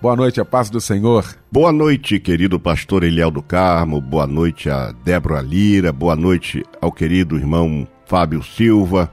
Boa noite, a paz do Senhor. Boa noite, querido pastor Eliel do Carmo. Boa noite a Débora Lira. Boa noite ao querido irmão Fábio Silva.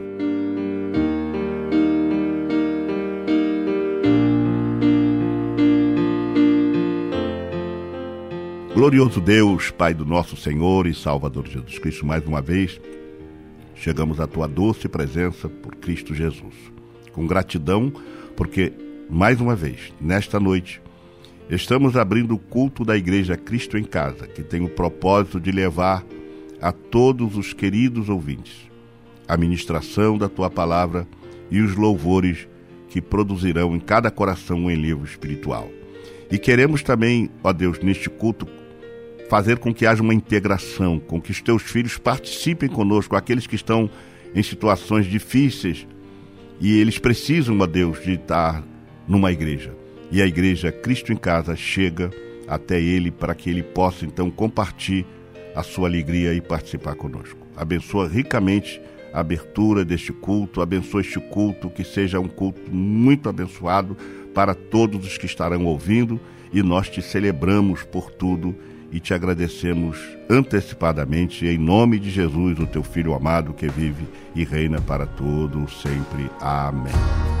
Glorioso Deus, Pai do nosso Senhor e Salvador Jesus Cristo, mais uma vez chegamos à tua doce presença por Cristo Jesus. Com gratidão, porque mais uma vez, nesta noite, estamos abrindo o culto da Igreja Cristo em Casa, que tem o propósito de levar a todos os queridos ouvintes a ministração da tua palavra e os louvores que produzirão em cada coração um enlevo espiritual. E queremos também, ó Deus, neste culto, fazer com que haja uma integração, com que os teus filhos participem conosco, aqueles que estão em situações difíceis e eles precisam, ó Deus, de estar numa igreja. E a igreja Cristo em Casa chega até ele para que ele possa então compartilhar a sua alegria e participar conosco. Abençoa ricamente a abertura deste culto, abençoa este culto, que seja um culto muito abençoado para todos os que estarão ouvindo e nós te celebramos por tudo e te agradecemos antecipadamente em nome de Jesus, o teu filho amado que vive e reina para todo sempre. Amém.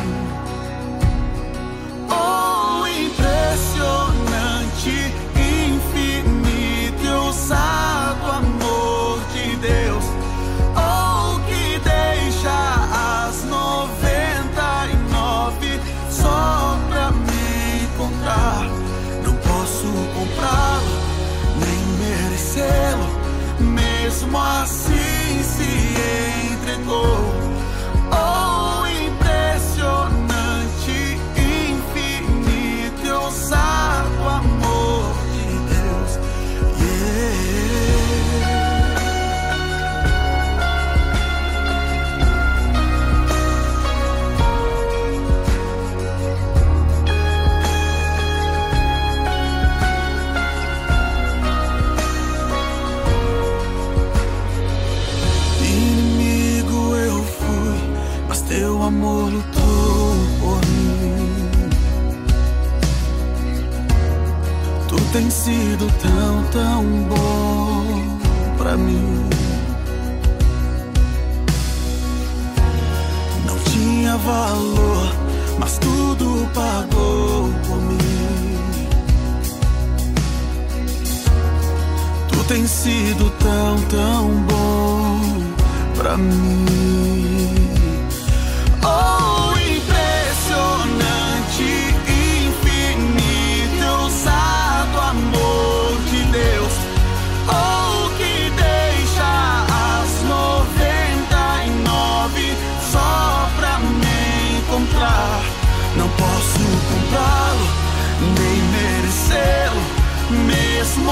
Mesmo sido tão, tão bom pra mim. Não tinha valor, mas tudo pagou por mim. Tu tem sido tão, tão bom pra mim. Mesmo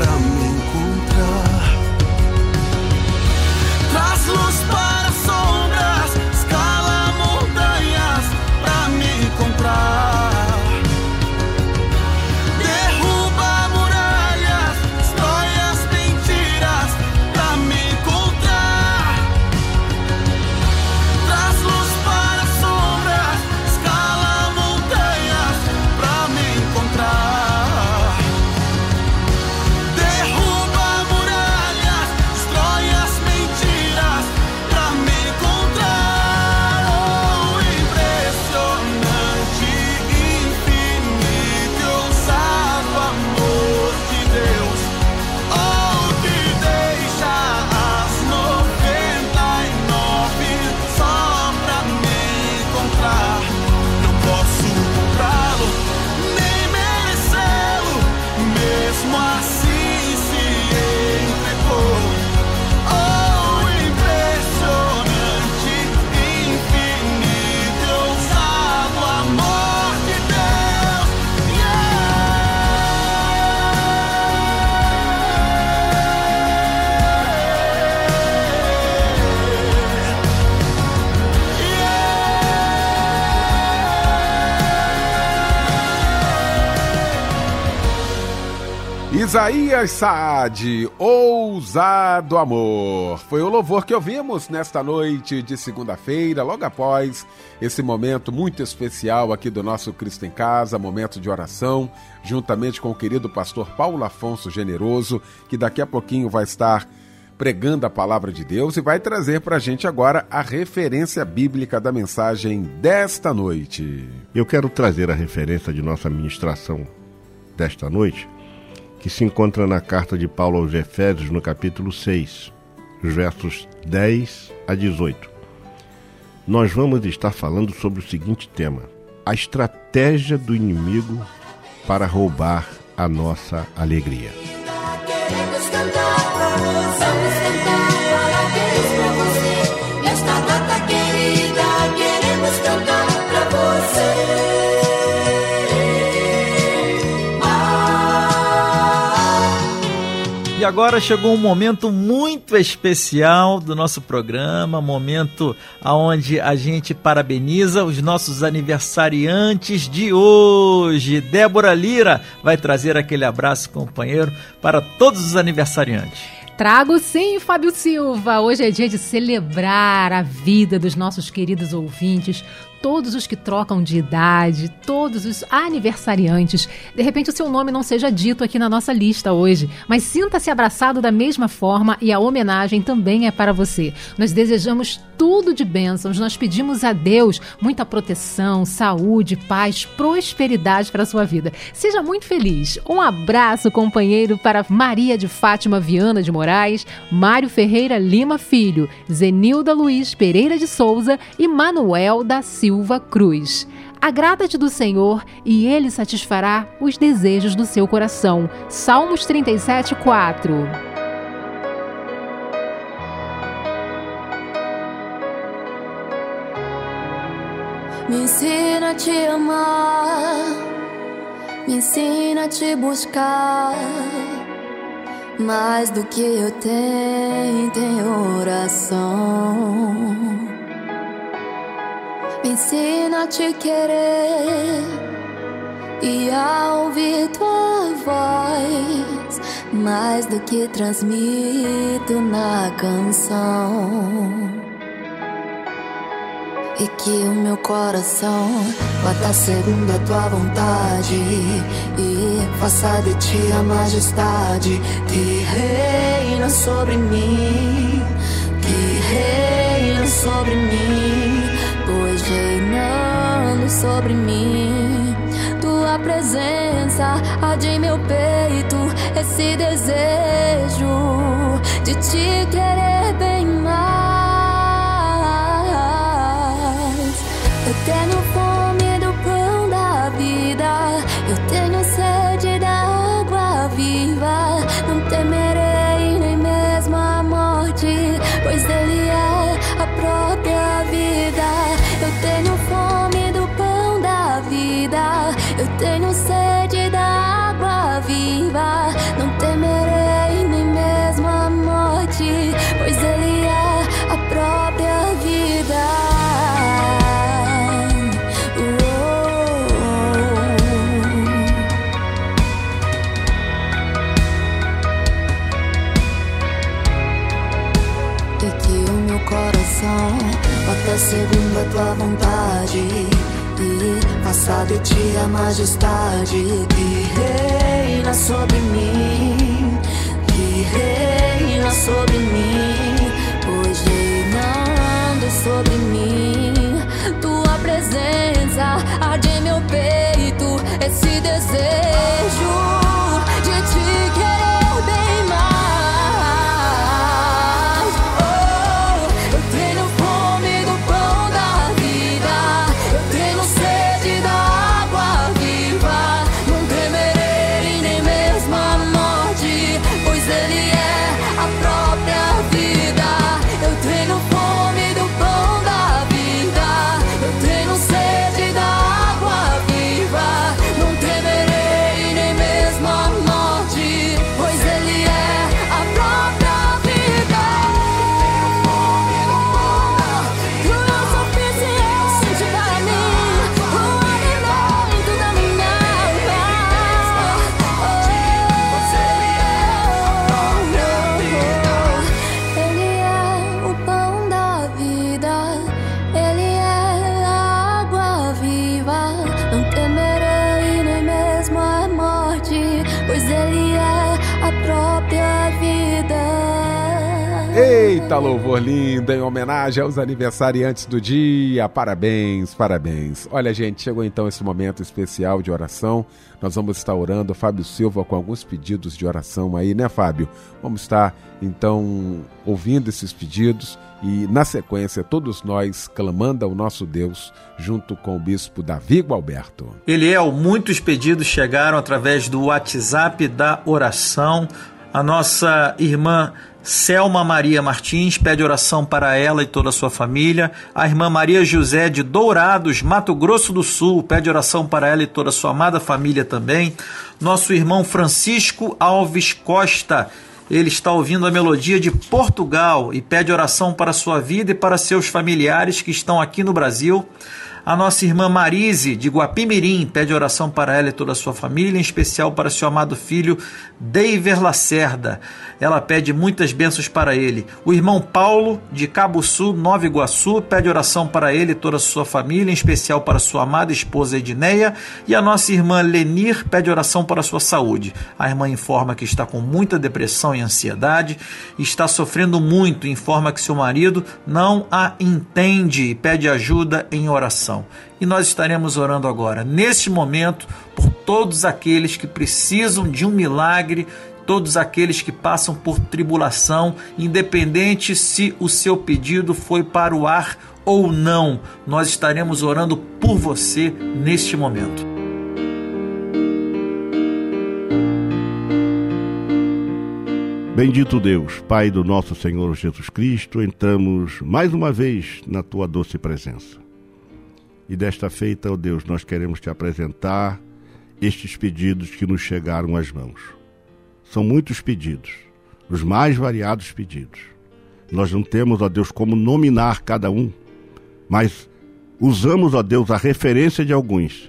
pra me encontrar. Traz luz para sombras, escala montanhas pra me encontrar. Isaías Saad, Ousado Amor. Foi o louvor que ouvimos nesta noite de segunda-feira, logo após esse momento muito especial aqui do nosso Cristo em Casa, momento de oração, juntamente com o querido pastor Paulo Afonso Generoso, que daqui a pouquinho vai estar pregando a palavra de Deus e vai trazer para a gente agora a referência bíblica da mensagem desta noite. Eu quero trazer a referência de nossa ministração desta noite, que se encontra na carta de Paulo aos Efésios, no capítulo 6, os versos 10 a 18. Nós vamos estar falando sobre o seguinte tema: a estratégia do inimigo para roubar a nossa alegria. Agora chegou um momento muito especial do nosso programa, momento aonde a gente parabeniza os nossos aniversariantes de hoje. Débora Lira vai trazer aquele abraço companheiro para todos os aniversariantes. Trago sim, Fábio Silva. Hoje é dia de celebrar a vida dos nossos queridos ouvintes, todos os que trocam de idade, todos os aniversariantes. De repente o seu nome não seja dito aqui na nossa lista hoje, mas sinta-se abraçado da mesma forma e a homenagem também é para você. Nós desejamos tudo de bênçãos. Nós pedimos a Deus muita proteção, saúde, paz, prosperidade para a sua vida. Seja muito feliz. Um abraço, companheiro, para Maria de Fátima Viana de Moraes, Mário Ferreira Lima Filho, Zenilda Luiz Pereira de Souza e Manuel da Silva Cruz. Agrada-te do Senhor e ele satisfará os desejos do seu coração. Salmos 37, 4. Me ensina a te amar, me ensina a te buscar. Mais do que eu tenho, tem oração. Me ensina a te querer e a ouvir tua voz. Mais do que transmito na canção. E que o meu coração bata segundo a tua vontade. E faça de ti a majestade Que reina sobre mim. Que reina sobre mim. Pois reinando sobre mim. Tua presença arde em meu peito Esse desejo de te querer bem mais Eu tenho fome do Faça de a majestade Que reina sobre mim Que reina sobre mim Pois reinando sobre mim Tua presença arde meu peito Esse desejo louvor lindo, em homenagem aos aniversariantes do dia. Parabéns, parabéns. Olha, gente, chegou então esse momento especial de oração. Nós vamos estar orando, Fábio Silva, com alguns pedidos de oração aí, né, Fábio? Vamos estar, então, ouvindo esses pedidos e, na sequência, todos nós clamando ao nosso Deus, junto com o bispo Davi Gualberto. Eliel, muitos pedidos chegaram através do WhatsApp da oração. A nossa irmã Selma Maria Martins pede oração para ela e toda a sua família. A irmã Maria José de Dourados, Mato Grosso do Sul, pede oração para ela e toda a sua amada família também. Nosso irmão Francisco Alves Costa, ele está ouvindo a melodia de Portugal e pede oração para sua vida e para seus familiares que estão aqui no Brasil. A nossa irmã Marise, de Guapimirim, pede oração para ela e toda a sua família, em especial para seu amado filho Deiver Lacerda. Ela pede muitas bênçãos para ele. O irmão Paulo, de Cabo Sul, Nova Iguaçu, pede oração para ele e toda a sua família, em especial para sua amada esposa Edneia. E a nossa irmã Lenir pede oração para sua saúde. A irmã informa que está com muita depressão e ansiedade, está sofrendo muito, informa que seu marido não a entende e pede ajuda em oração. E nós estaremos orando agora, neste momento, por todos aqueles que precisam de um milagre, todos aqueles que passam por tribulação, independente se o seu pedido foi para o ar ou não, nós estaremos orando por você neste momento. Bendito Deus, Pai do nosso Senhor Jesus Cristo, entramos mais uma vez na tua doce presença. E desta feita, ó Deus, nós queremos te apresentar estes pedidos que nos chegaram às mãos. São muitos pedidos, os mais variados pedidos. Nós não temos, ó Deus, como nominar cada um, mas usamos, ó Deus, a referência de alguns,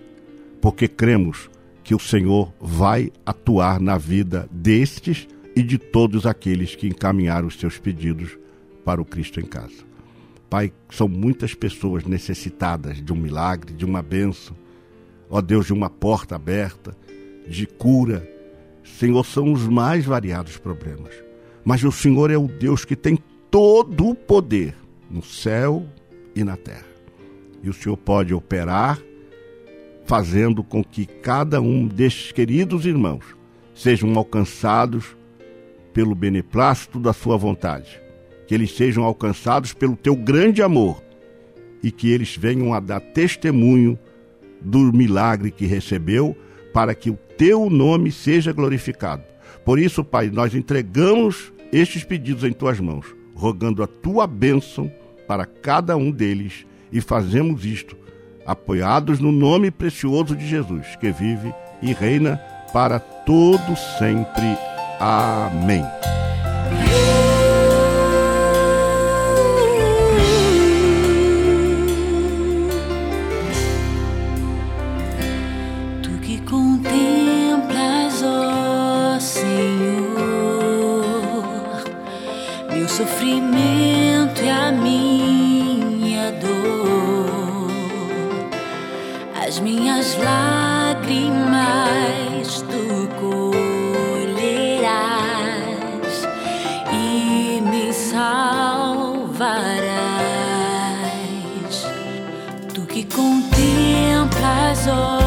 porque cremos que o Senhor vai atuar na vida destes e de todos aqueles que encaminharam os seus pedidos para o Cristo em casa. Pai, são muitas pessoas necessitadas de um milagre, de uma bênção, ó Deus, de uma porta aberta, de cura. Senhor, são os mais variados problemas. Mas o Senhor é o Deus que tem todo o poder no céu e na terra. E o Senhor pode operar, fazendo com que cada um destes queridos irmãos sejam alcançados pelo beneplácito da sua vontade, que eles sejam alcançados pelo teu grande amor e que eles venham a dar testemunho do milagre que recebeu, para que o teu nome seja glorificado. Por isso, Pai, nós entregamos estes pedidos em tuas mãos, rogando a tua bênção para cada um deles e fazemos isto apoiados no nome precioso de Jesus, que vive e reina para todo sempre. Amém. soul.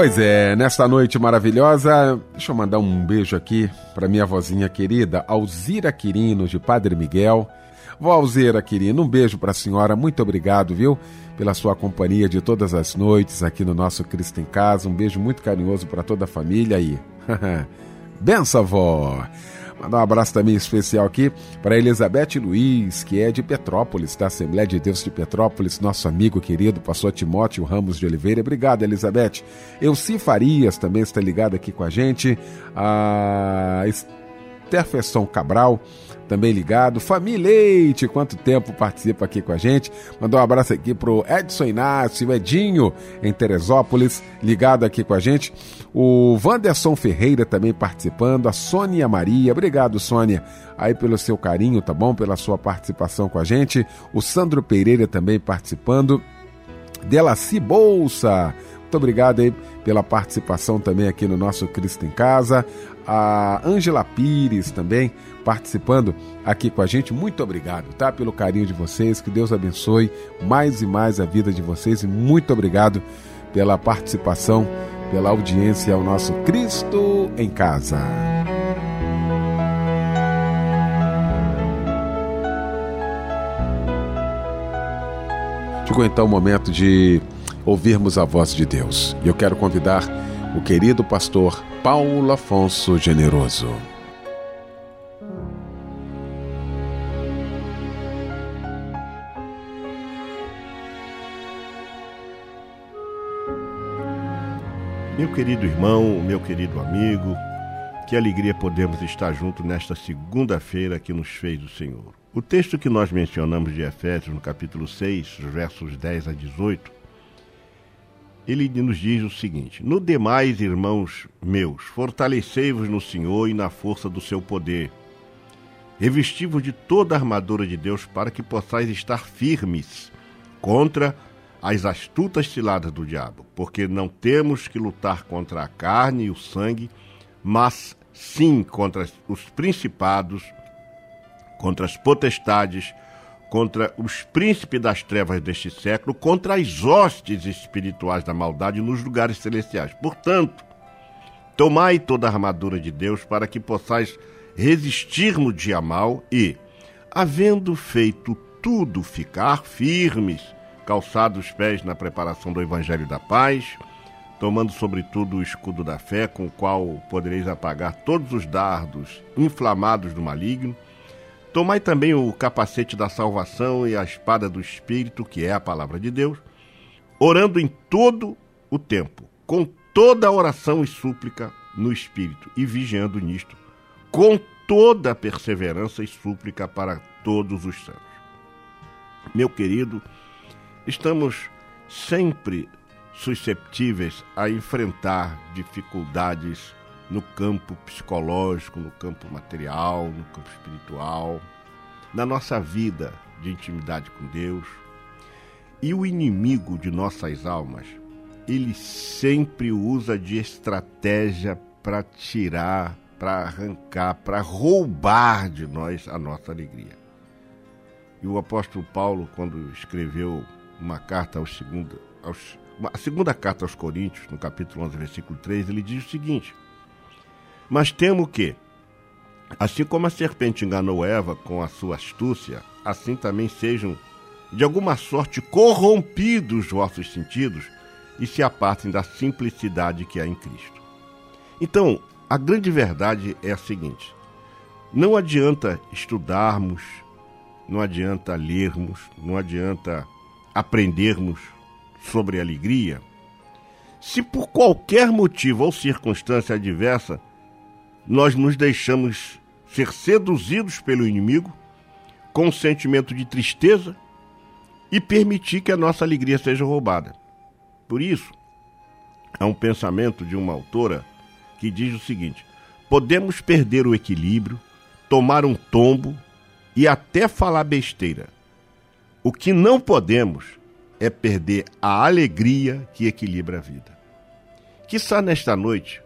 Pois é, nesta noite maravilhosa, deixa eu mandar um beijo aqui para minha vozinha querida, Alzira Quirino, de Padre Miguel. Vó Alzira Quirino, um beijo para a senhora, muito obrigado, viu, pela sua companhia de todas as noites aqui no nosso Cristo em Casa. Um beijo muito carinhoso para toda a família aí. Benção, vó! Mandar um abraço também especial aqui para Elizabeth Luiz, que é de Petrópolis, da Assembleia de Deus de Petrópolis, nosso amigo querido, pastor Timóteo Ramos de Oliveira. Obrigado, Elizabeth. Elci Farias também está ligado aqui com a gente. A Terfesson Cabral também ligado. Família Leite, quanto tempo participa aqui com a gente. Mandou um abraço aqui pro Edson Inácio, Edinho, em Teresópolis, ligado aqui com a gente. O Wanderson Ferreira também participando. A Sônia Maria, obrigado, Sônia, aí pelo seu carinho, tá bom? Pela sua participação com a gente. O Sandro Pereira também participando. Delaci Bolsa, muito obrigado aí pela participação também aqui no nosso Cristo em Casa. A Ângela Pires também participando aqui com a gente. Muito obrigado, tá? Pelo carinho de vocês. Que Deus abençoe mais e mais a vida de vocês. E muito obrigado pela participação, pela audiência ao nosso Cristo em Casa. Chegou então o momento de ouvirmos a voz de Deus. E eu quero convidar o querido pastor Paulo Afonso Generoso. Meu querido irmão, meu querido amigo, que alegria podemos estar juntos nesta segunda-feira que nos fez o Senhor. O texto que nós mencionamos de Efésios, no capítulo 6, versos 10 a 18, ele nos diz o seguinte: No demais, irmãos meus, fortalecei-vos no Senhor e na força do seu poder. Revesti-vos de toda a armadura de Deus para que possais estar firmes contra as astutas ciladas do diabo, porque não temos que lutar contra a carne e o sangue, mas sim contra os principados, contra as potestades, contra os príncipes das trevas deste século, contra as hostes espirituais da maldade nos lugares celestiais. Portanto, tomai toda a armadura de Deus para que possais resistir no dia mal e, havendo feito tudo, ficar firmes calçados os pés na preparação do Evangelho da Paz, tomando sobretudo o escudo da fé, com o qual podereis apagar todos os dardos inflamados do maligno. Tomai também o capacete da salvação e a espada do Espírito, que é a palavra de Deus, orando em todo o tempo, com toda a oração e súplica no Espírito, e vigiando nisto, com toda perseverança e súplica para todos os santos. Meu querido, Estamos sempre susceptíveis a enfrentar dificuldades no campo psicológico, no campo material, no campo espiritual, na nossa vida de intimidade com Deus. E o inimigo de nossas almas, ele sempre usa de estratégia para tirar, para arrancar, para roubar de nós a nossa alegria. E o apóstolo Paulo, quando escreveu uma carta aos segundo, aos, a segunda carta aos Coríntios, no capítulo 11, versículo 3, ele diz o seguinte: Mas temo que, assim como a serpente enganou Eva com a sua astúcia, assim também sejam de alguma sorte corrompidos os vossos sentidos e se apartem da simplicidade que há em Cristo. Então, a grande verdade é a seguinte: não adianta estudarmos, não adianta lermos, não adianta aprendermos sobre alegria, se por qualquer motivo ou circunstância adversa nós nos deixamos ser seduzidos pelo inimigo com um sentimento de tristeza e permitir que a nossa alegria seja roubada. Por isso, há um pensamento de uma autora que diz o seguinte: podemos perder o equilíbrio, tomar um tombo e até falar besteira o que não podemos é perder a alegria que equilibra a vida. Quizá nesta noite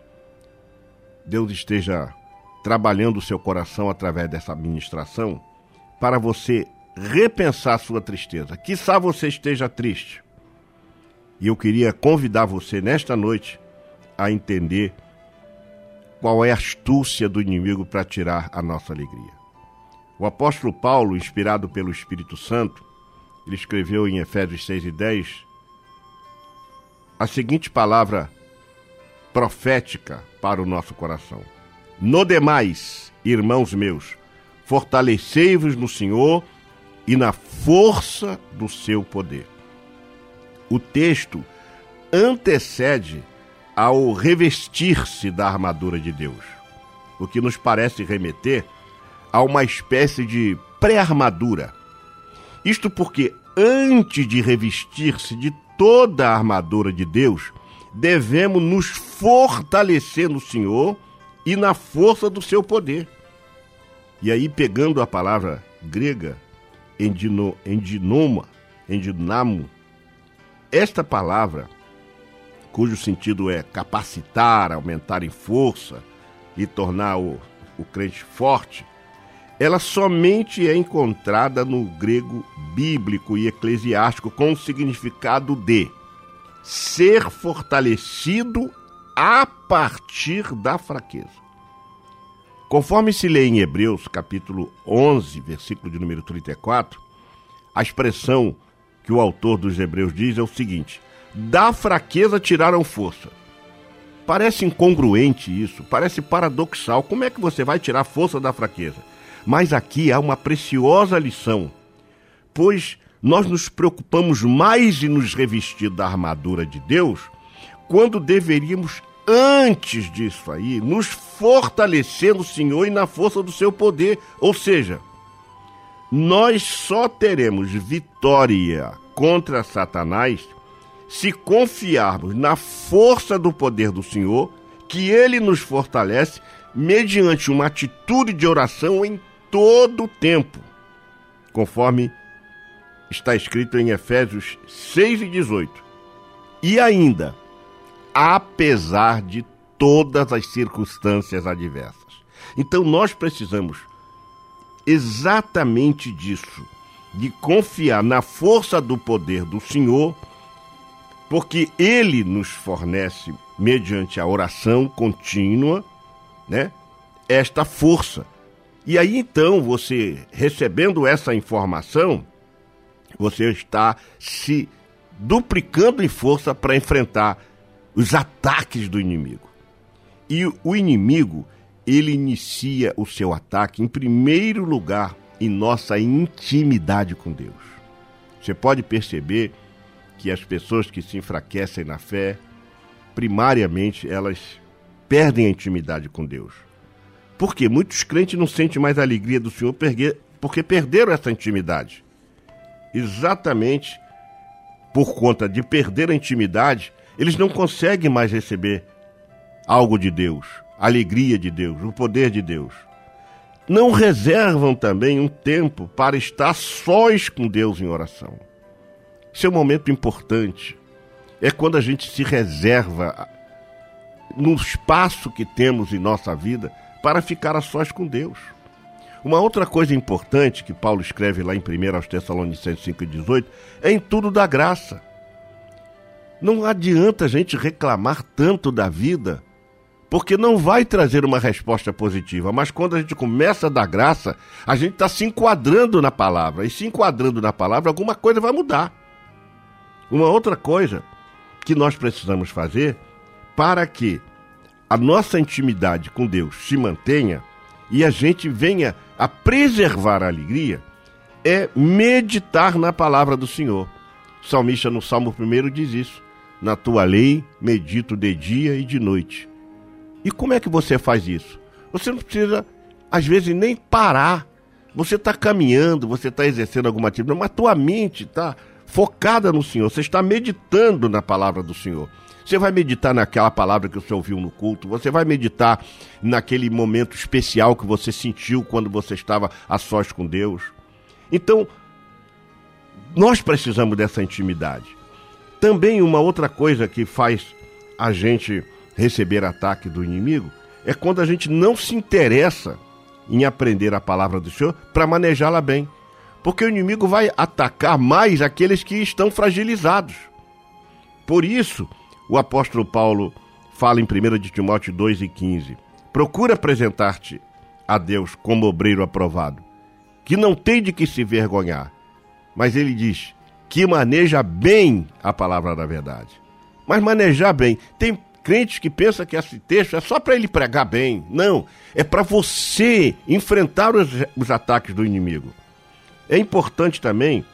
Deus esteja trabalhando o seu coração através dessa administração para você repensar sua tristeza. Quizá você esteja triste. E eu queria convidar você nesta noite a entender qual é a astúcia do inimigo para tirar a nossa alegria. O apóstolo Paulo, inspirado pelo Espírito Santo, ele escreveu em Efésios 6 e 10 a seguinte palavra profética para o nosso coração: No demais, irmãos meus, fortalecei-vos no Senhor e na força do seu poder. O texto antecede ao revestir-se da armadura de Deus, o que nos parece remeter a uma espécie de pré-armadura. Isto porque antes de revestir-se de toda a armadura de Deus, devemos nos fortalecer no Senhor e na força do seu poder. E aí, pegando a palavra grega, endino, endinoma, endinamo, esta palavra, cujo sentido é capacitar, aumentar em força e tornar o, o crente forte, ela somente é encontrada no grego bíblico e eclesiástico com o significado de ser fortalecido a partir da fraqueza. Conforme se lê em Hebreus, capítulo 11, versículo de número 34, a expressão que o autor dos Hebreus diz é o seguinte: da fraqueza tiraram força. Parece incongruente isso, parece paradoxal. Como é que você vai tirar força da fraqueza? Mas aqui há uma preciosa lição, pois nós nos preocupamos mais em nos revestir da armadura de Deus, quando deveríamos, antes disso aí, nos fortalecer no Senhor e na força do seu poder. Ou seja, nós só teremos vitória contra Satanás se confiarmos na força do poder do Senhor, que ele nos fortalece mediante uma atitude de oração em todo o tempo, conforme está escrito em Efésios 6 e 18. E ainda, apesar de todas as circunstâncias adversas. Então nós precisamos exatamente disso, de confiar na força do poder do Senhor, porque ele nos fornece mediante a oração contínua, né, esta força. E aí então, você recebendo essa informação, você está se duplicando em força para enfrentar os ataques do inimigo. E o inimigo, ele inicia o seu ataque em primeiro lugar em nossa intimidade com Deus. Você pode perceber que as pessoas que se enfraquecem na fé, primariamente elas perdem a intimidade com Deus. Porque muitos crentes não sentem mais a alegria do Senhor porque perderam essa intimidade exatamente por conta de perder a intimidade, eles não conseguem mais receber algo de Deus, a alegria de Deus, o poder de Deus. Não reservam também um tempo para estar sós com Deus em oração. Esse é um momento importante. É quando a gente se reserva no espaço que temos em nossa vida para ficar a sós com Deus. Uma outra coisa importante que Paulo escreve lá em 1 aos Tessalonicenses 5,18 é em tudo da graça. Não adianta a gente reclamar tanto da vida, porque não vai trazer uma resposta positiva. Mas quando a gente começa a dar graça, a gente está se enquadrando na palavra. E se enquadrando na palavra, alguma coisa vai mudar. Uma outra coisa que nós precisamos fazer para que a nossa intimidade com Deus se mantenha e a gente venha a preservar a alegria é meditar na palavra do Senhor. O salmista no Salmo 1 diz isso: Na tua lei medito de dia e de noite. E como é que você faz isso? Você não precisa, às vezes, nem parar. Você está caminhando, você está exercendo alguma atividade, mas tua mente está focada no Senhor. Você está meditando na palavra do Senhor. Você vai meditar naquela palavra que você ouviu no culto, você vai meditar naquele momento especial que você sentiu quando você estava a sós com Deus. Então, nós precisamos dessa intimidade. Também uma outra coisa que faz a gente receber ataque do inimigo é quando a gente não se interessa em aprender a palavra do Senhor para manejá-la bem. Porque o inimigo vai atacar mais aqueles que estão fragilizados. Por isso, o apóstolo Paulo fala em 1 de Timóteo 2 e 15. Procura apresentar-te a Deus como obreiro aprovado, que não tem de que se vergonhar. Mas ele diz que maneja bem a palavra da verdade. Mas manejar bem, tem crentes que pensam que esse texto é só para ele pregar bem. Não, é para você enfrentar os, os ataques do inimigo. É importante também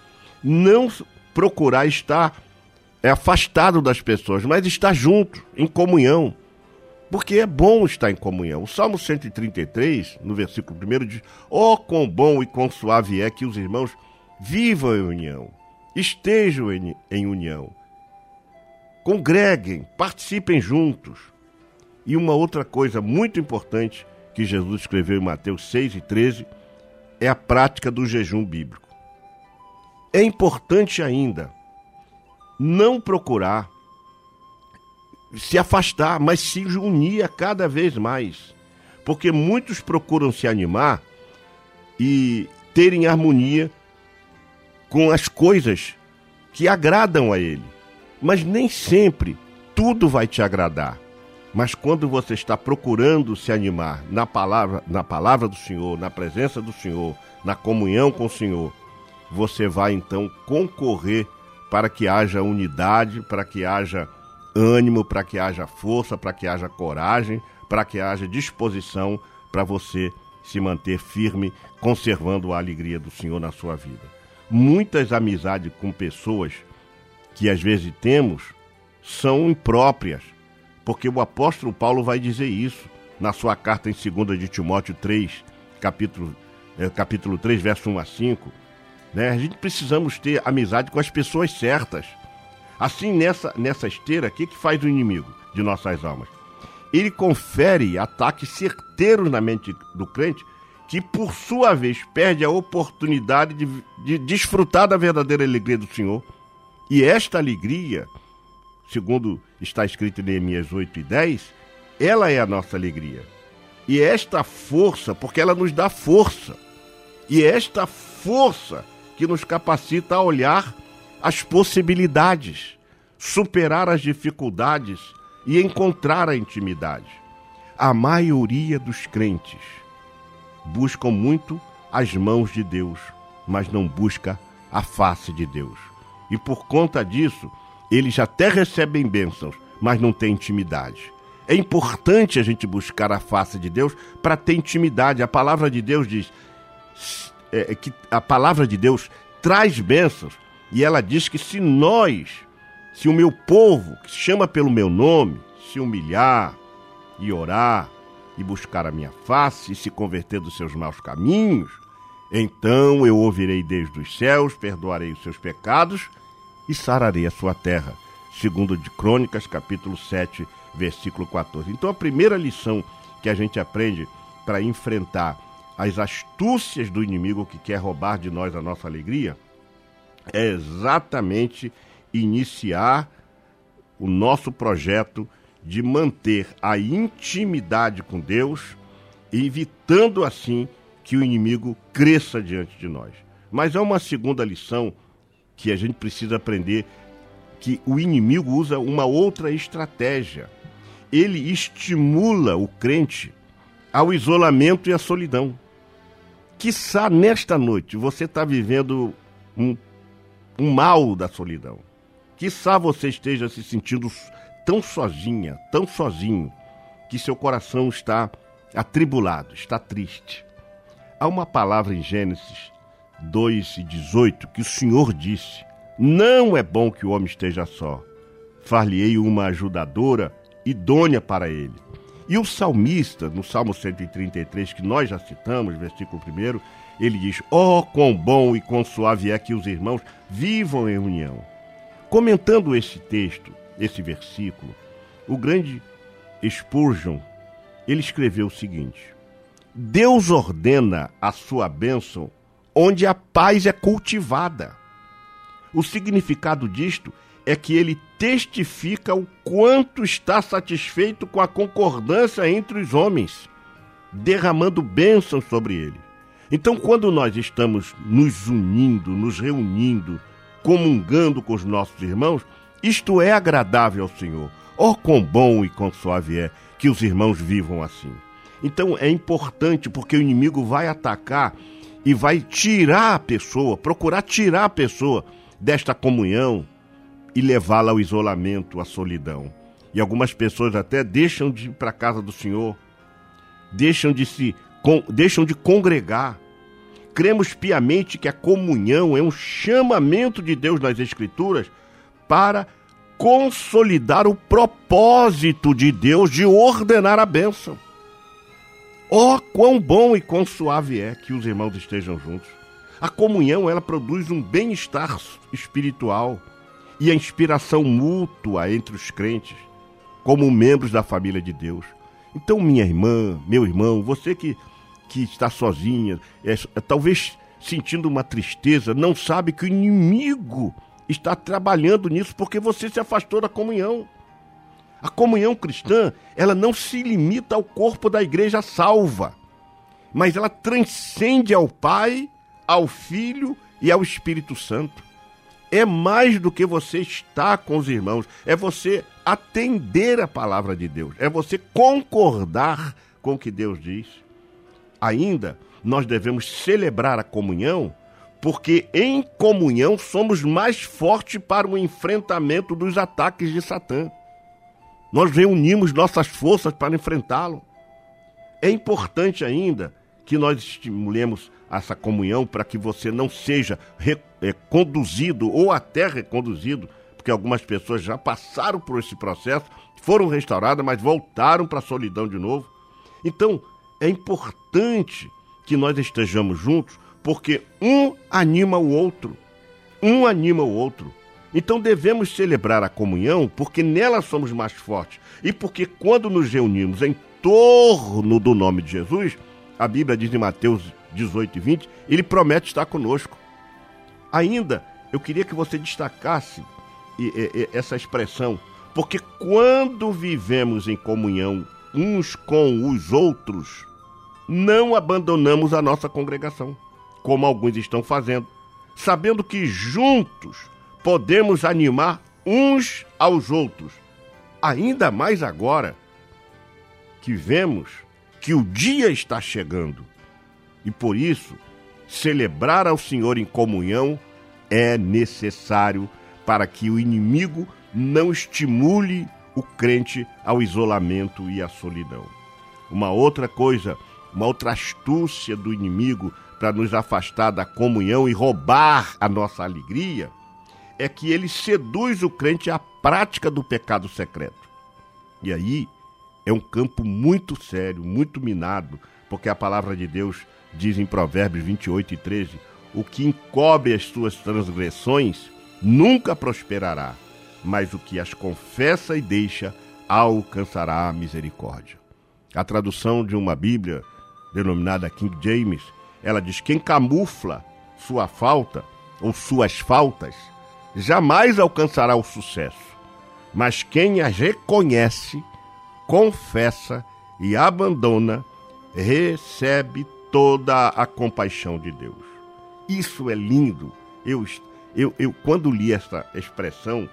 não procurar estar é, afastado das pessoas, mas estar junto, em comunhão. Porque é bom estar em comunhão. O Salmo 133, no versículo 1, diz: Oh, quão bom e quão suave é que os irmãos vivam em união, estejam em, em união, congreguem, participem juntos. E uma outra coisa muito importante que Jesus escreveu em Mateus 6 e 13 é a prática do jejum bíblico. É importante ainda não procurar se afastar, mas se unir cada vez mais. Porque muitos procuram se animar e terem harmonia com as coisas que agradam a ele. Mas nem sempre tudo vai te agradar. Mas quando você está procurando se animar na palavra, na palavra do Senhor, na presença do Senhor, na comunhão com o Senhor, você vai então concorrer para que haja unidade, para que haja ânimo, para que haja força, para que haja coragem, para que haja disposição para você se manter firme, conservando a alegria do Senhor na sua vida. Muitas amizades com pessoas que às vezes temos são impróprias, porque o apóstolo Paulo vai dizer isso na sua carta em 2 de Timóteo 3, capítulo, é, capítulo 3, verso 1 a 5. Né? A gente precisamos ter amizade com as pessoas certas Assim, nessa, nessa esteira, o que, que faz o inimigo de nossas almas? Ele confere ataques certeiros na mente do crente, que por sua vez perde a oportunidade de, de desfrutar da verdadeira alegria do Senhor. E esta alegria, segundo está escrito em Neemias 8 e 10, ela é a nossa alegria. E esta força, porque ela nos dá força. E esta força que nos capacita a olhar as possibilidades, superar as dificuldades e encontrar a intimidade. A maioria dos crentes buscam muito as mãos de Deus, mas não busca a face de Deus. E por conta disso, eles até recebem bênçãos, mas não têm intimidade. É importante a gente buscar a face de Deus para ter intimidade. A palavra de Deus diz é, que a palavra de Deus traz bênçãos, e ela diz que se nós, se o meu povo, que se chama pelo meu nome, se humilhar e orar e buscar a minha face e se converter dos seus maus caminhos, então eu ouvirei desde os céus, perdoarei os seus pecados e sararei a sua terra. Segundo de Crônicas, capítulo 7, versículo 14. Então a primeira lição que a gente aprende para enfrentar as astúcias do inimigo que quer roubar de nós a nossa alegria é exatamente iniciar o nosso projeto de manter a intimidade com Deus, evitando assim que o inimigo cresça diante de nós. Mas é uma segunda lição que a gente precisa aprender que o inimigo usa uma outra estratégia. Ele estimula o crente ao isolamento e à solidão. Quiçá nesta noite você está vivendo um um mal da solidão. Quizá você esteja se sentindo tão sozinha, tão sozinho, que seu coração está atribulado, está triste. Há uma palavra em Gênesis 2 e 18 que o Senhor disse: Não é bom que o homem esteja só. Far-lhe-ei uma ajudadora idônea para ele. E o salmista, no Salmo 133, que nós já citamos, versículo 1, ele diz: Oh, quão bom e quão suave é que os irmãos vivam em união. Comentando esse texto, esse versículo, o grande Spurgeon, ele escreveu o seguinte: Deus ordena a sua bênção onde a paz é cultivada. O significado disto é que ele testifica o quanto está satisfeito com a concordância entre os homens, derramando bênçãos sobre eles. Então, quando nós estamos nos unindo, nos reunindo, comungando com os nossos irmãos, isto é agradável ao Senhor. Oh, quão bom e quão suave é que os irmãos vivam assim. Então é importante porque o inimigo vai atacar e vai tirar a pessoa, procurar tirar a pessoa desta comunhão e levá-la ao isolamento, à solidão. E algumas pessoas até deixam de ir para a casa do Senhor, deixam de se deixam de congregar. Cremos piamente que a comunhão é um chamamento de Deus nas Escrituras para consolidar o propósito de Deus de ordenar a bênção. Oh, quão bom e quão suave é que os irmãos estejam juntos. A comunhão, ela produz um bem-estar espiritual e a inspiração mútua entre os crentes, como membros da família de Deus. Então, minha irmã, meu irmão, você que, que está sozinha, é, é, talvez sentindo uma tristeza, não sabe que o inimigo está trabalhando nisso porque você se afastou da comunhão. A comunhão cristã, ela não se limita ao corpo da igreja salva, mas ela transcende ao Pai, ao Filho e ao Espírito Santo. É mais do que você estar com os irmãos, é você atender a palavra de Deus, é você concordar com o que Deus diz. Ainda, nós devemos celebrar a comunhão, porque em comunhão somos mais fortes para o enfrentamento dos ataques de Satã. Nós reunimos nossas forças para enfrentá-lo. É importante ainda que nós estimulemos essa comunhão para que você não seja reconduzido ou até reconduzido, porque algumas pessoas já passaram por esse processo, foram restauradas, mas voltaram para a solidão de novo. Então, é importante que nós estejamos juntos, porque um anima o outro. Um anima o outro. Então devemos celebrar a comunhão porque nela somos mais fortes e porque quando nos reunimos em torno do nome de Jesus, a Bíblia diz em Mateus 18 e 20, ele promete estar conosco. Ainda, eu queria que você destacasse essa expressão, porque quando vivemos em comunhão uns com os outros, não abandonamos a nossa congregação, como alguns estão fazendo, sabendo que juntos podemos animar uns aos outros. Ainda mais agora que vemos que o dia está chegando. E por isso, celebrar ao Senhor em comunhão é necessário para que o inimigo não estimule o crente ao isolamento e à solidão. Uma outra coisa, uma outra astúcia do inimigo para nos afastar da comunhão e roubar a nossa alegria é que ele seduz o crente à prática do pecado secreto. E aí é um campo muito sério, muito minado, porque a palavra de Deus diz em Provérbios 28 e 13: o que encobre as suas transgressões nunca prosperará, mas o que as confessa e deixa alcançará a misericórdia. A tradução de uma Bíblia denominada King James, ela diz: quem camufla sua falta ou suas faltas jamais alcançará o sucesso. Mas quem as reconhece, confessa e abandona, recebe toda a compaixão de Deus. Isso é lindo. Eu, eu, eu quando li essa expressão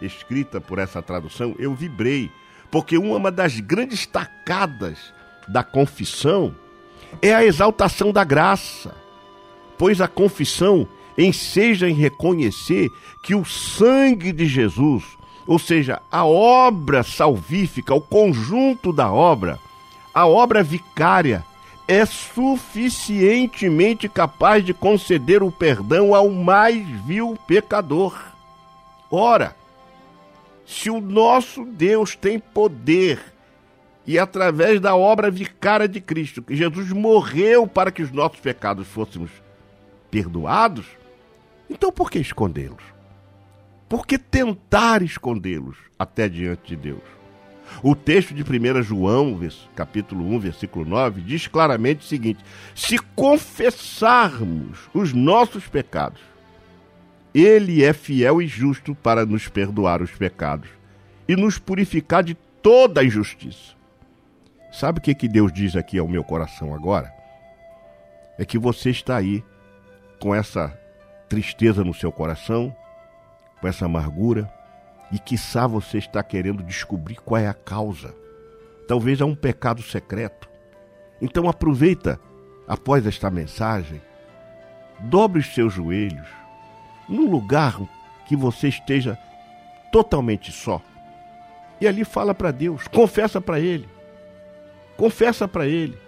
escrita por essa tradução, eu vibrei, porque uma das grandes tacadas da confissão é a exaltação da graça, pois a confissão enseja em reconhecer que o sangue de Jesus, ou seja, a obra salvífica, o conjunto da obra, a obra vicária, é suficientemente capaz de conceder o perdão ao mais vil pecador. Ora, se o nosso Deus tem poder e através da obra vicária de Cristo, que Jesus morreu para que os nossos pecados fôssemos perdoados, então por que escondê-los? Por que tentar escondê-los até diante de Deus? O texto de 1 João, capítulo 1, versículo 9, diz claramente o seguinte: Se confessarmos os nossos pecados, ele é fiel e justo para nos perdoar os pecados e nos purificar de toda a injustiça. Sabe o que, que Deus diz aqui ao meu coração agora? É que você está aí com essa tristeza no seu coração, com essa amargura, E quiçá você está querendo descobrir qual é a causa. Talvez é um pecado secreto. Então aproveita após esta mensagem, dobre os seus joelhos num lugar que você esteja totalmente só. E ali fala para Deus, confessa para Ele. Confessa para Ele.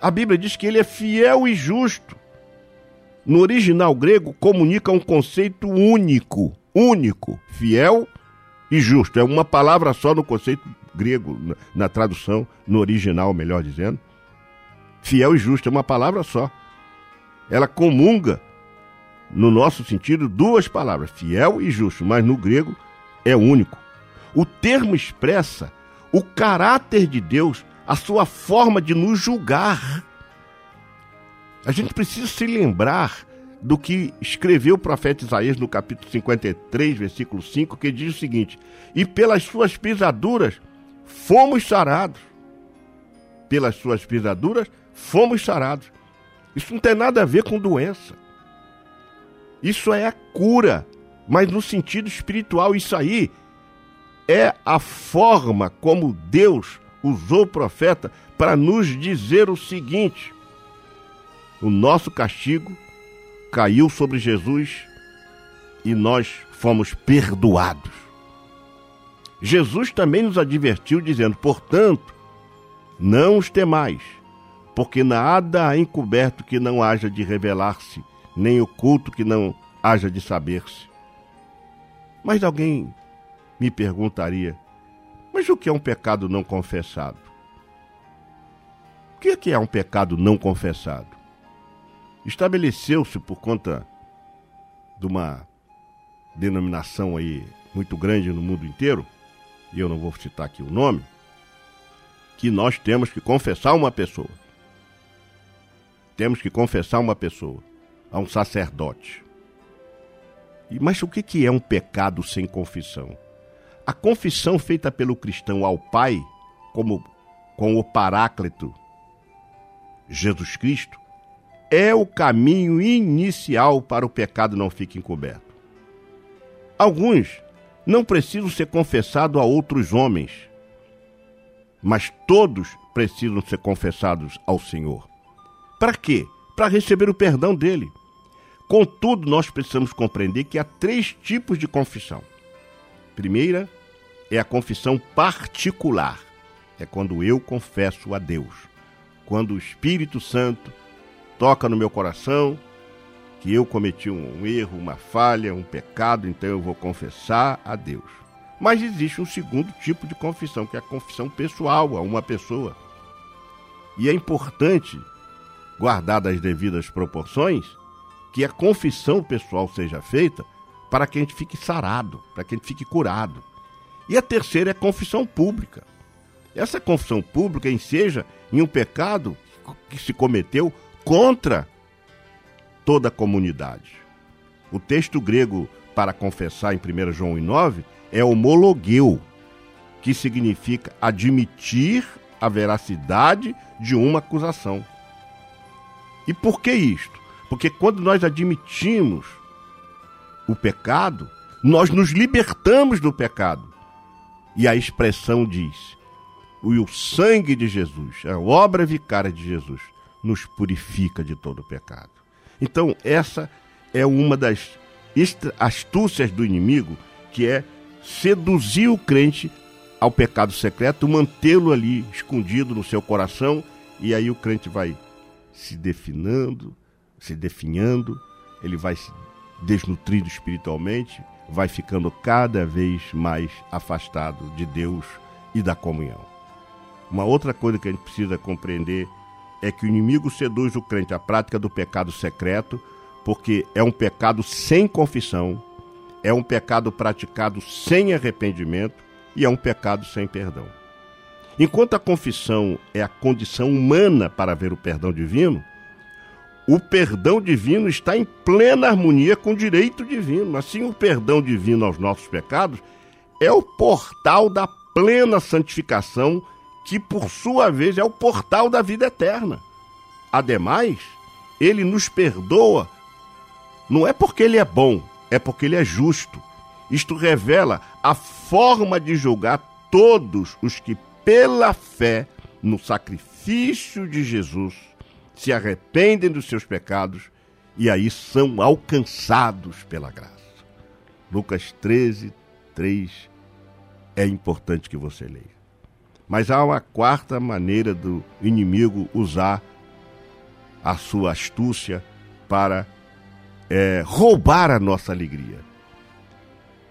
A Bíblia diz que Ele é fiel e justo. No original grego, comunica um conceito único. Único. Fiel e justo. É uma palavra só no conceito grego, na, na tradução, no original, melhor dizendo. Fiel e justo é uma palavra só. Ela comunga, no nosso sentido, duas palavras, fiel e justo, mas no grego é único. O termo expressa o caráter de Deus, a sua forma de nos julgar. A gente precisa se lembrar do que escreveu o profeta Isaías no capítulo 53, versículo 5, que diz o seguinte: E pelas suas pisaduras fomos sarados. Pelas suas pisaduras fomos sarados. Isso não tem nada a ver com doença. Isso é a cura, mas no sentido espiritual. Isso aí é a forma como Deus usou o profeta para nos dizer o seguinte: o nosso castigo caiu sobre Jesus e nós fomos perdoados. Jesus também nos advertiu, dizendo: portanto, não os temais porque nada há encoberto que não haja de revelar-se, nem oculto que não haja de saber-se. Mas alguém me perguntaria: mas o que é um pecado não confessado? O que é, que é um pecado não confessado? Estabeleceu-se por conta de uma denominação aí muito grande no mundo inteiro, e eu não vou citar aqui o nome, que nós temos que confessar uma pessoa temos que confessar uma pessoa, a um sacerdote. Mas o que é um pecado sem confissão? A confissão feita pelo cristão ao Pai, como com o Paráclito, Jesus Cristo, é o caminho inicial para o pecado não fique encoberto. Alguns não precisam ser confessados a outros homens, mas todos precisam ser confessados ao Senhor. Para quê? Para receber o perdão dele. Contudo, nós precisamos compreender que há três tipos de confissão. Primeira é a confissão particular. É quando eu confesso a Deus. Quando o Espírito Santo toca no meu coração que eu cometi um erro, uma falha, um pecado, então eu vou confessar a Deus. Mas existe um segundo tipo de confissão, que é a confissão pessoal a uma pessoa. E é importante guardadas as devidas proporções, que a confissão pessoal seja feita para que a gente fique sarado, para que a gente fique curado. E a terceira é a confissão pública. Essa confissão pública enseja em um pecado que se cometeu contra toda a comunidade. O texto grego para confessar em 1 João 9 é homologueu, que significa admitir a veracidade de uma acusação. E por que isto? Porque quando nós admitimos o pecado, nós nos libertamos do pecado. E a expressão diz: o sangue de Jesus, a obra vicária de Jesus, nos purifica de todo o pecado. Então, essa é uma das astúcias do inimigo, que é seduzir o crente ao pecado secreto, mantê-lo ali escondido no seu coração, e aí o crente vai se definando, se definhando, ele vai se desnutrindo espiritualmente, vai ficando cada vez mais afastado de Deus e da comunhão. Uma outra coisa que a gente precisa compreender é que o inimigo seduz o crente à prática do pecado secreto, porque é um pecado sem confissão, é um pecado praticado sem arrependimento e é um pecado sem perdão. Enquanto a confissão é a condição humana para ver o perdão divino, o perdão divino está em plena harmonia com o direito divino. Assim, o perdão divino aos nossos pecados é o portal da plena santificação, que por sua vez é o portal da vida eterna. Ademais, ele nos perdoa, não é porque ele é bom, é porque ele é justo. Isto revela a forma de julgar todos os que, pela fé no sacrifício de Jesus, se arrependem dos seus pecados e aí são alcançados pela graça. Lucas 13, 3 é importante que você leia. Mas há uma quarta maneira do inimigo usar a sua astúcia para é, roubar a nossa alegria.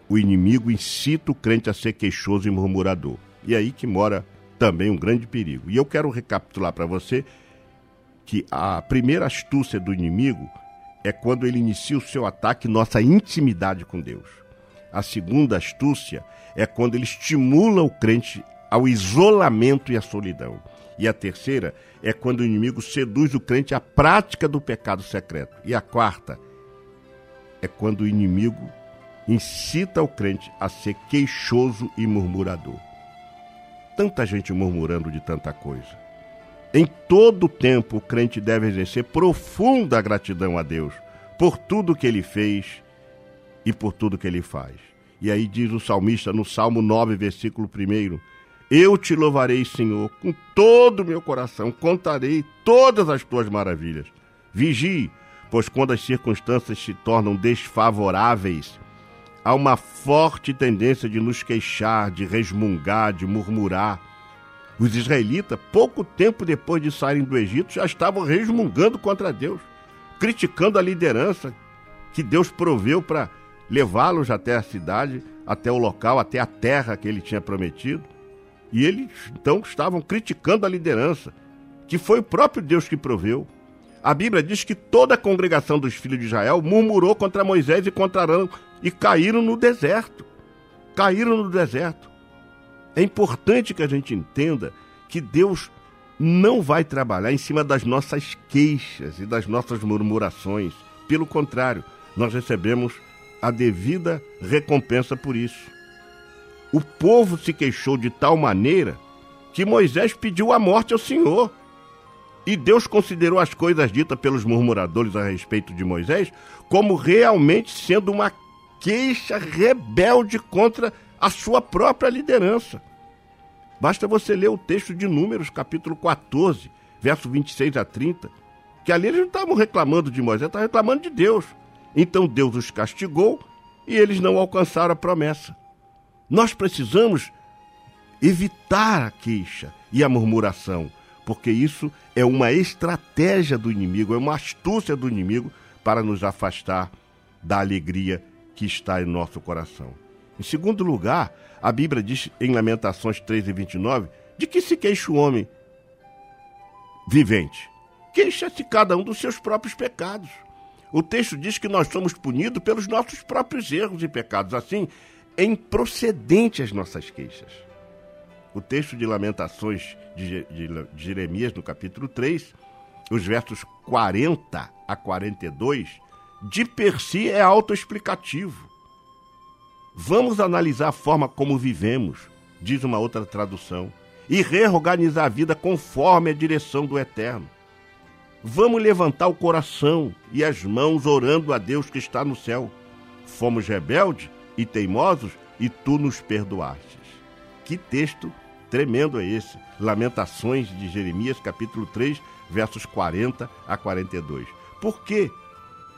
O inimigo incita o crente a ser queixoso e murmurador. E é aí que mora também um grande perigo. E eu quero recapitular para você que a primeira astúcia do inimigo é quando ele inicia o seu ataque nossa intimidade com Deus. A segunda astúcia é quando ele estimula o crente ao isolamento e à solidão. E a terceira é quando o inimigo seduz o crente à prática do pecado secreto. E a quarta é quando o inimigo incita o crente a ser queixoso e murmurador. Tanta gente murmurando de tanta coisa. Em todo tempo, o crente deve exercer profunda gratidão a Deus por tudo que ele fez e por tudo que ele faz. E aí diz o salmista no Salmo 9, versículo 1: Eu te louvarei, Senhor, com todo o meu coração, contarei todas as tuas maravilhas. Vigie, pois quando as circunstâncias se tornam desfavoráveis, há uma forte tendência de nos queixar, de resmungar, de murmurar os israelitas, pouco tempo depois de saírem do Egito, já estavam resmungando contra Deus, criticando a liderança que Deus proveu para levá-los até a cidade, até o local, até a terra que ele tinha prometido. E eles então estavam criticando a liderança, que foi o próprio Deus que proveu. A Bíblia diz que toda a congregação dos filhos de Israel murmurou contra Moisés e contra Arão e caíram no deserto. Caíram no deserto. É importante que a gente entenda que Deus não vai trabalhar em cima das nossas queixas e das nossas murmurações. Pelo contrário, nós recebemos a devida recompensa por isso. O povo se queixou de tal maneira que Moisés pediu a morte ao Senhor. E Deus considerou as coisas ditas pelos murmuradores a respeito de Moisés como realmente sendo uma queixa rebelde contra a sua própria liderança. Basta você ler o texto de Números, capítulo 14, verso 26 a 30, que ali eles não estavam reclamando de Moisés, estavam reclamando de Deus. Então Deus os castigou e eles não alcançaram a promessa. Nós precisamos evitar a queixa e a murmuração, porque isso é uma estratégia do inimigo, é uma astúcia do inimigo para nos afastar da alegria que está em nosso coração. Em segundo lugar, a Bíblia diz em Lamentações 3 e 29, de que se queixa o homem vivente? Queixa-se cada um dos seus próprios pecados. O texto diz que nós somos punidos pelos nossos próprios erros e pecados. Assim, é improcedente as nossas queixas. O texto de Lamentações de, Jeremias, no capítulo 3, os versos 40 a 42, de per si é autoexplicativo. Vamos analisar a forma como vivemos, diz uma outra tradução, e reorganizar a vida conforme a direção do Eterno. Vamos levantar o coração e as mãos orando a Deus que está no céu. Fomos rebeldes e teimosos e tu nos perdoastes. Que texto tremendo é esse? Lamentações de Jeremias, capítulo 3, versos 40 a 42. Por que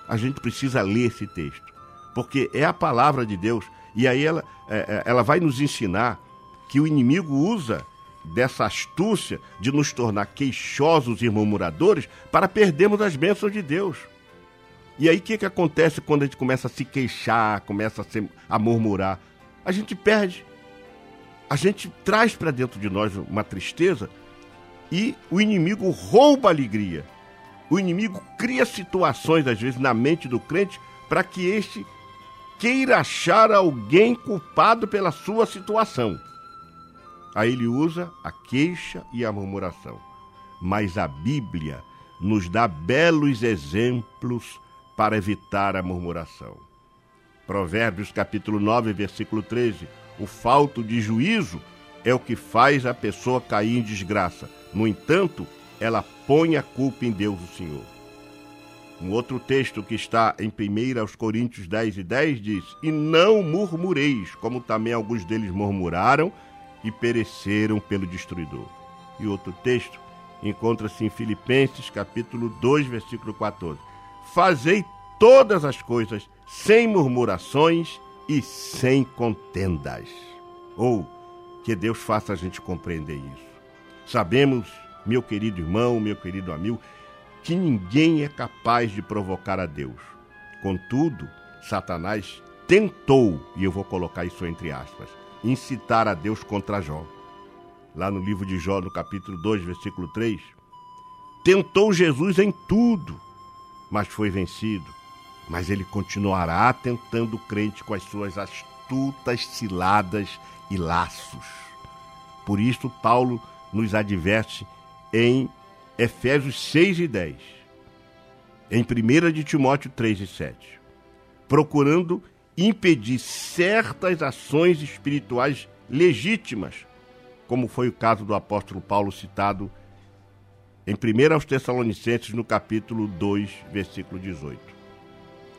a gente precisa ler esse texto? Porque é a palavra de Deus e aí ela, é, é, ela vai nos ensinar que o inimigo usa dessa astúcia de nos tornar queixosos e murmuradores para perdermos as bênçãos de Deus. E aí o que, que acontece quando a gente começa a se queixar, começa a, se, a murmurar? A gente perde. A gente traz para dentro de nós uma tristeza e o inimigo rouba a alegria. O inimigo cria situações, às vezes, na mente do crente para que este queira achar alguém culpado pela sua situação. Aí ele usa a queixa e a murmuração. Mas a Bíblia nos dá belos exemplos para evitar a murmuração. Provérbios capítulo 9, versículo 13. O falto de juízo é o que faz a pessoa cair em desgraça. No entanto, ela põe a culpa em Deus o Senhor. Um outro texto que está em 1 Coríntios 10 e 10 diz: E não murmureis, como também alguns deles murmuraram e pereceram pelo destruidor. E outro texto encontra-se em Filipenses capítulo 2, versículo 14. Fazei todas as coisas sem murmurações e sem contendas. Ou que Deus faça a gente compreender isso. Sabemos, meu querido irmão, meu querido amigo, que ninguém é capaz de provocar a Deus. Contudo, Satanás tentou, e eu vou colocar isso entre aspas, incitar a Deus contra Jó. Lá no livro de Jó, no capítulo 2, versículo 3, tentou Jesus em tudo, mas foi vencido. Mas ele continuará tentando o crente com as suas astutas ciladas e laços. Por isso, Paulo nos adverte em Efésios 6 e 10, em 1 de Timóteo 3 e 7, procurando impedir certas ações espirituais legítimas, como foi o caso do apóstolo Paulo citado em 1 aos Tessalonicenses, no capítulo 2, versículo 18,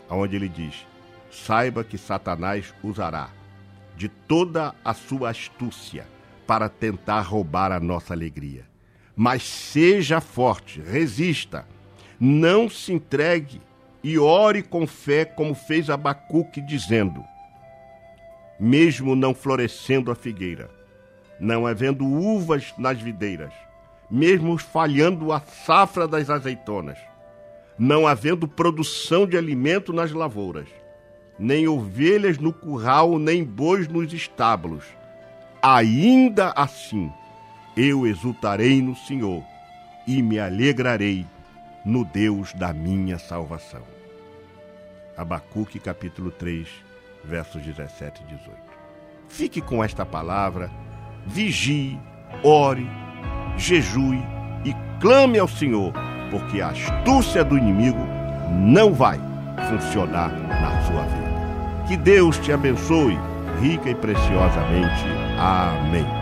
onde ele diz: Saiba que Satanás usará de toda a sua astúcia para tentar roubar a nossa alegria. Mas seja forte, resista, não se entregue e ore com fé, como fez Abacuque, dizendo: Mesmo não florescendo a figueira, não havendo uvas nas videiras, mesmo falhando a safra das azeitonas, não havendo produção de alimento nas lavouras, nem ovelhas no curral, nem bois nos estábulos, ainda assim eu exultarei no Senhor e me alegrarei no Deus da minha salvação. Abacuque capítulo 3, versos 17 e 18. Fique com esta palavra, vigie, ore, jejue e clame ao Senhor, porque a astúcia do inimigo não vai funcionar na sua vida. Que Deus te abençoe rica e preciosamente. Amém.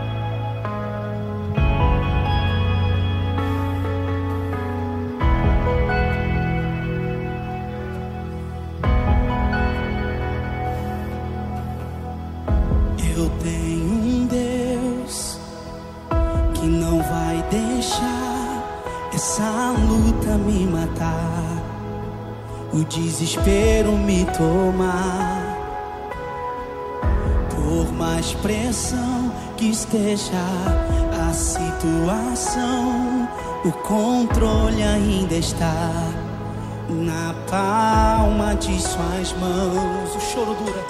Desespero me tomar. Por mais pressão que esteja a situação, o controle ainda está na palma de suas mãos. O choro dura.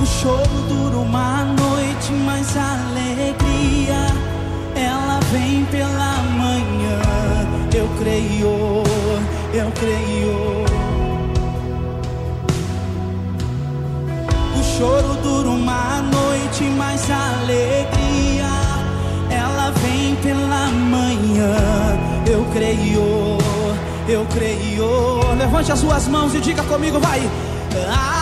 O choro dura uma noite, mas a alegria ela vem pela manhã. Eu creio, eu creio. Choro dura uma noite, mas a alegria ela vem pela manhã. Eu creio, eu creio. Levante as suas mãos e diga comigo, vai. Ainda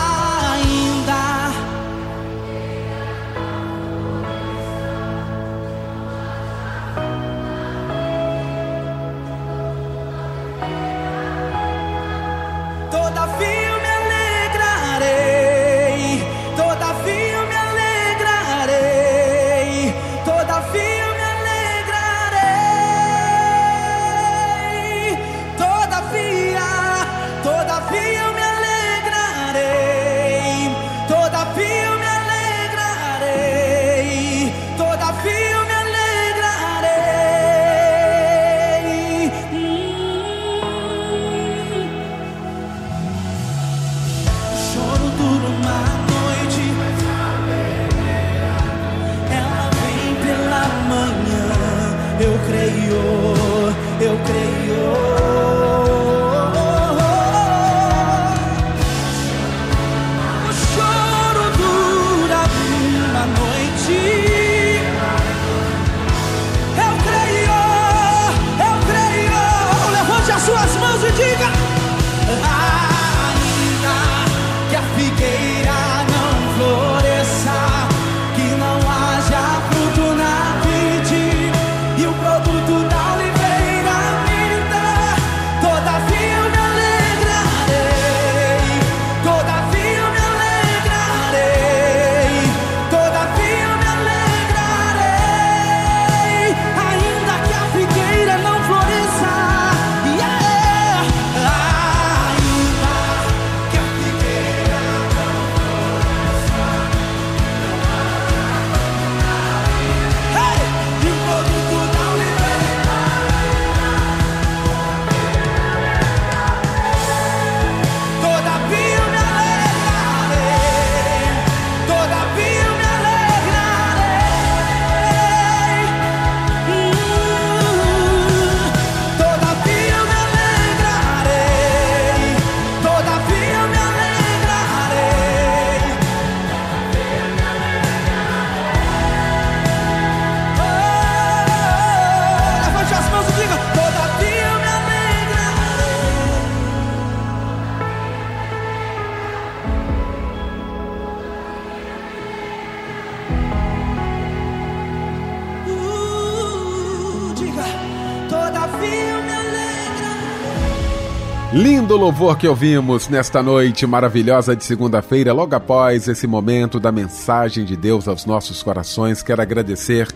Lindo louvor que ouvimos nesta noite maravilhosa de segunda-feira, logo após esse momento da mensagem de Deus aos nossos corações. Quero agradecer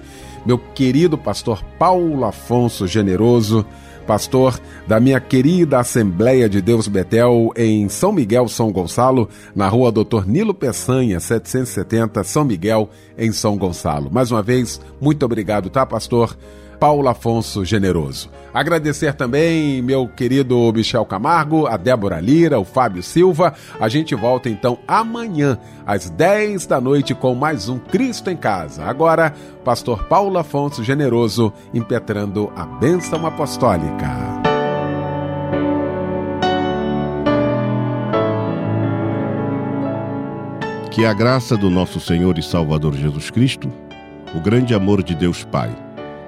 meu querido pastor Paulo Afonso Generoso, pastor da minha querida Assembleia de Deus Betel em São Miguel, São Gonçalo, na rua Doutor Nilo Peçanha, 770, São Miguel, em São Gonçalo. Mais uma vez, muito obrigado, tá, pastor? Paulo Afonso Generoso. Agradecer também meu querido Michel Camargo, a Débora Lira, o Fábio Silva. A gente volta então amanhã, às 10 da noite, com mais um Cristo em Casa. Agora, Pastor Paulo Afonso Generoso impetrando a bênção apostólica. Que a graça do nosso Senhor e Salvador Jesus Cristo, o grande amor de Deus Pai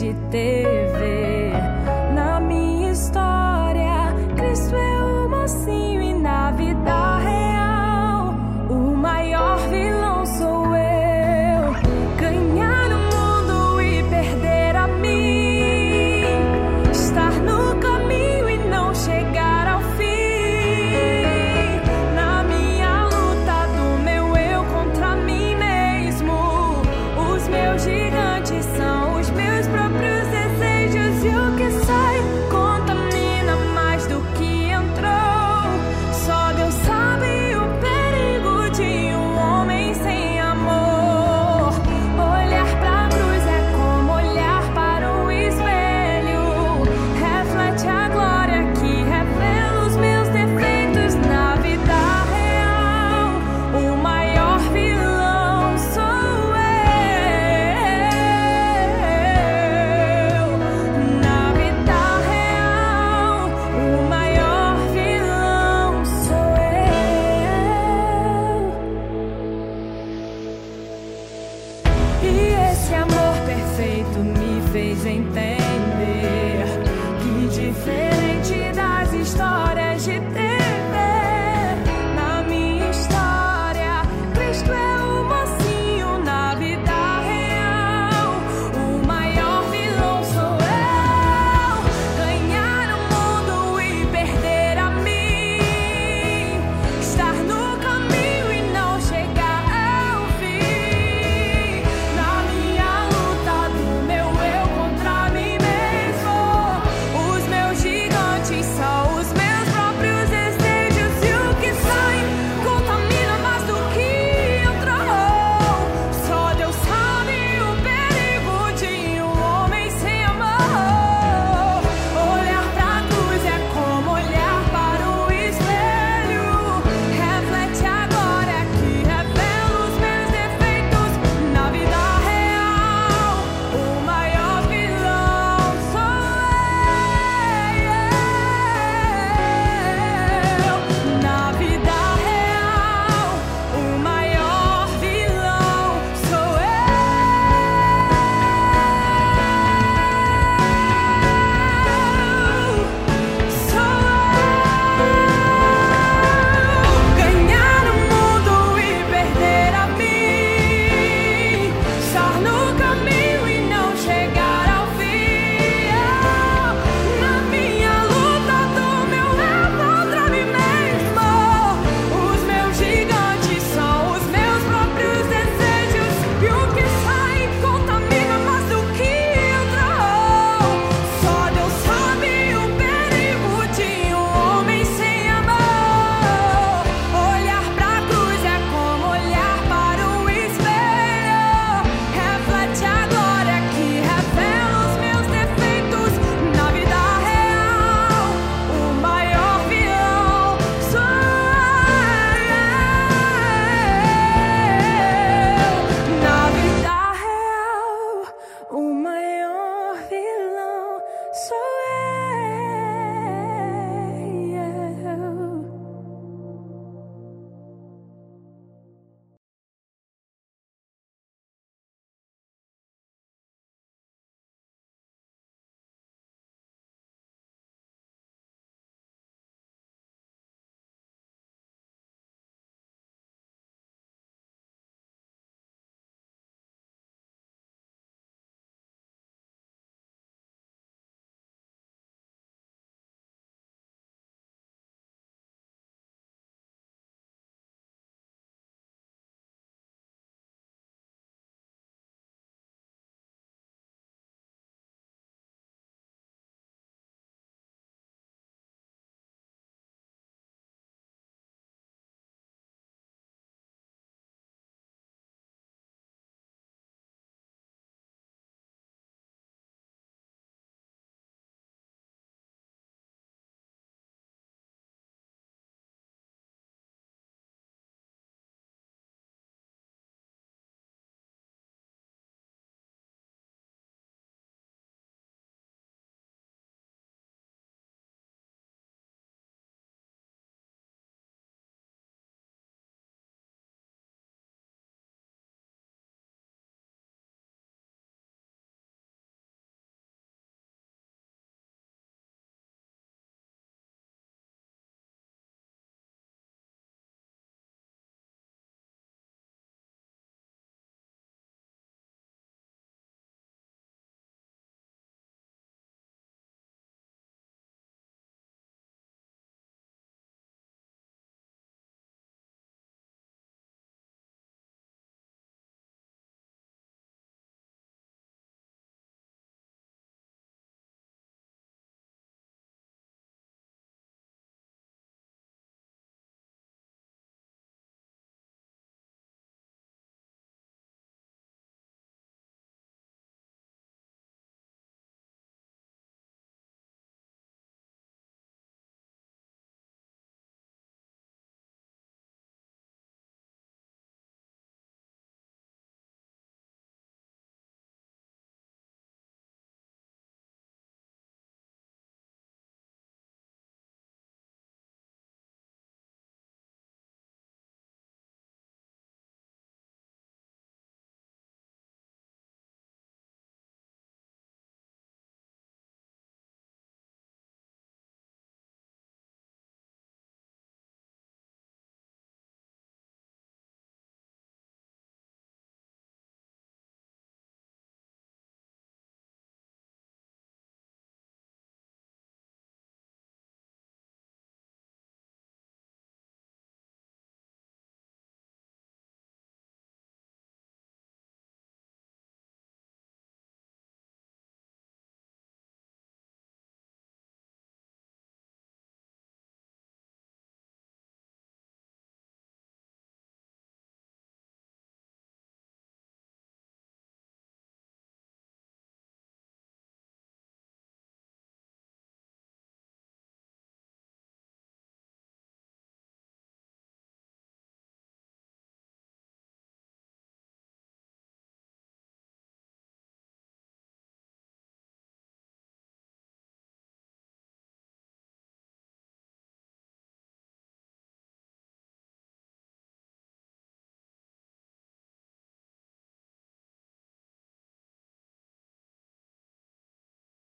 De TV, entendem.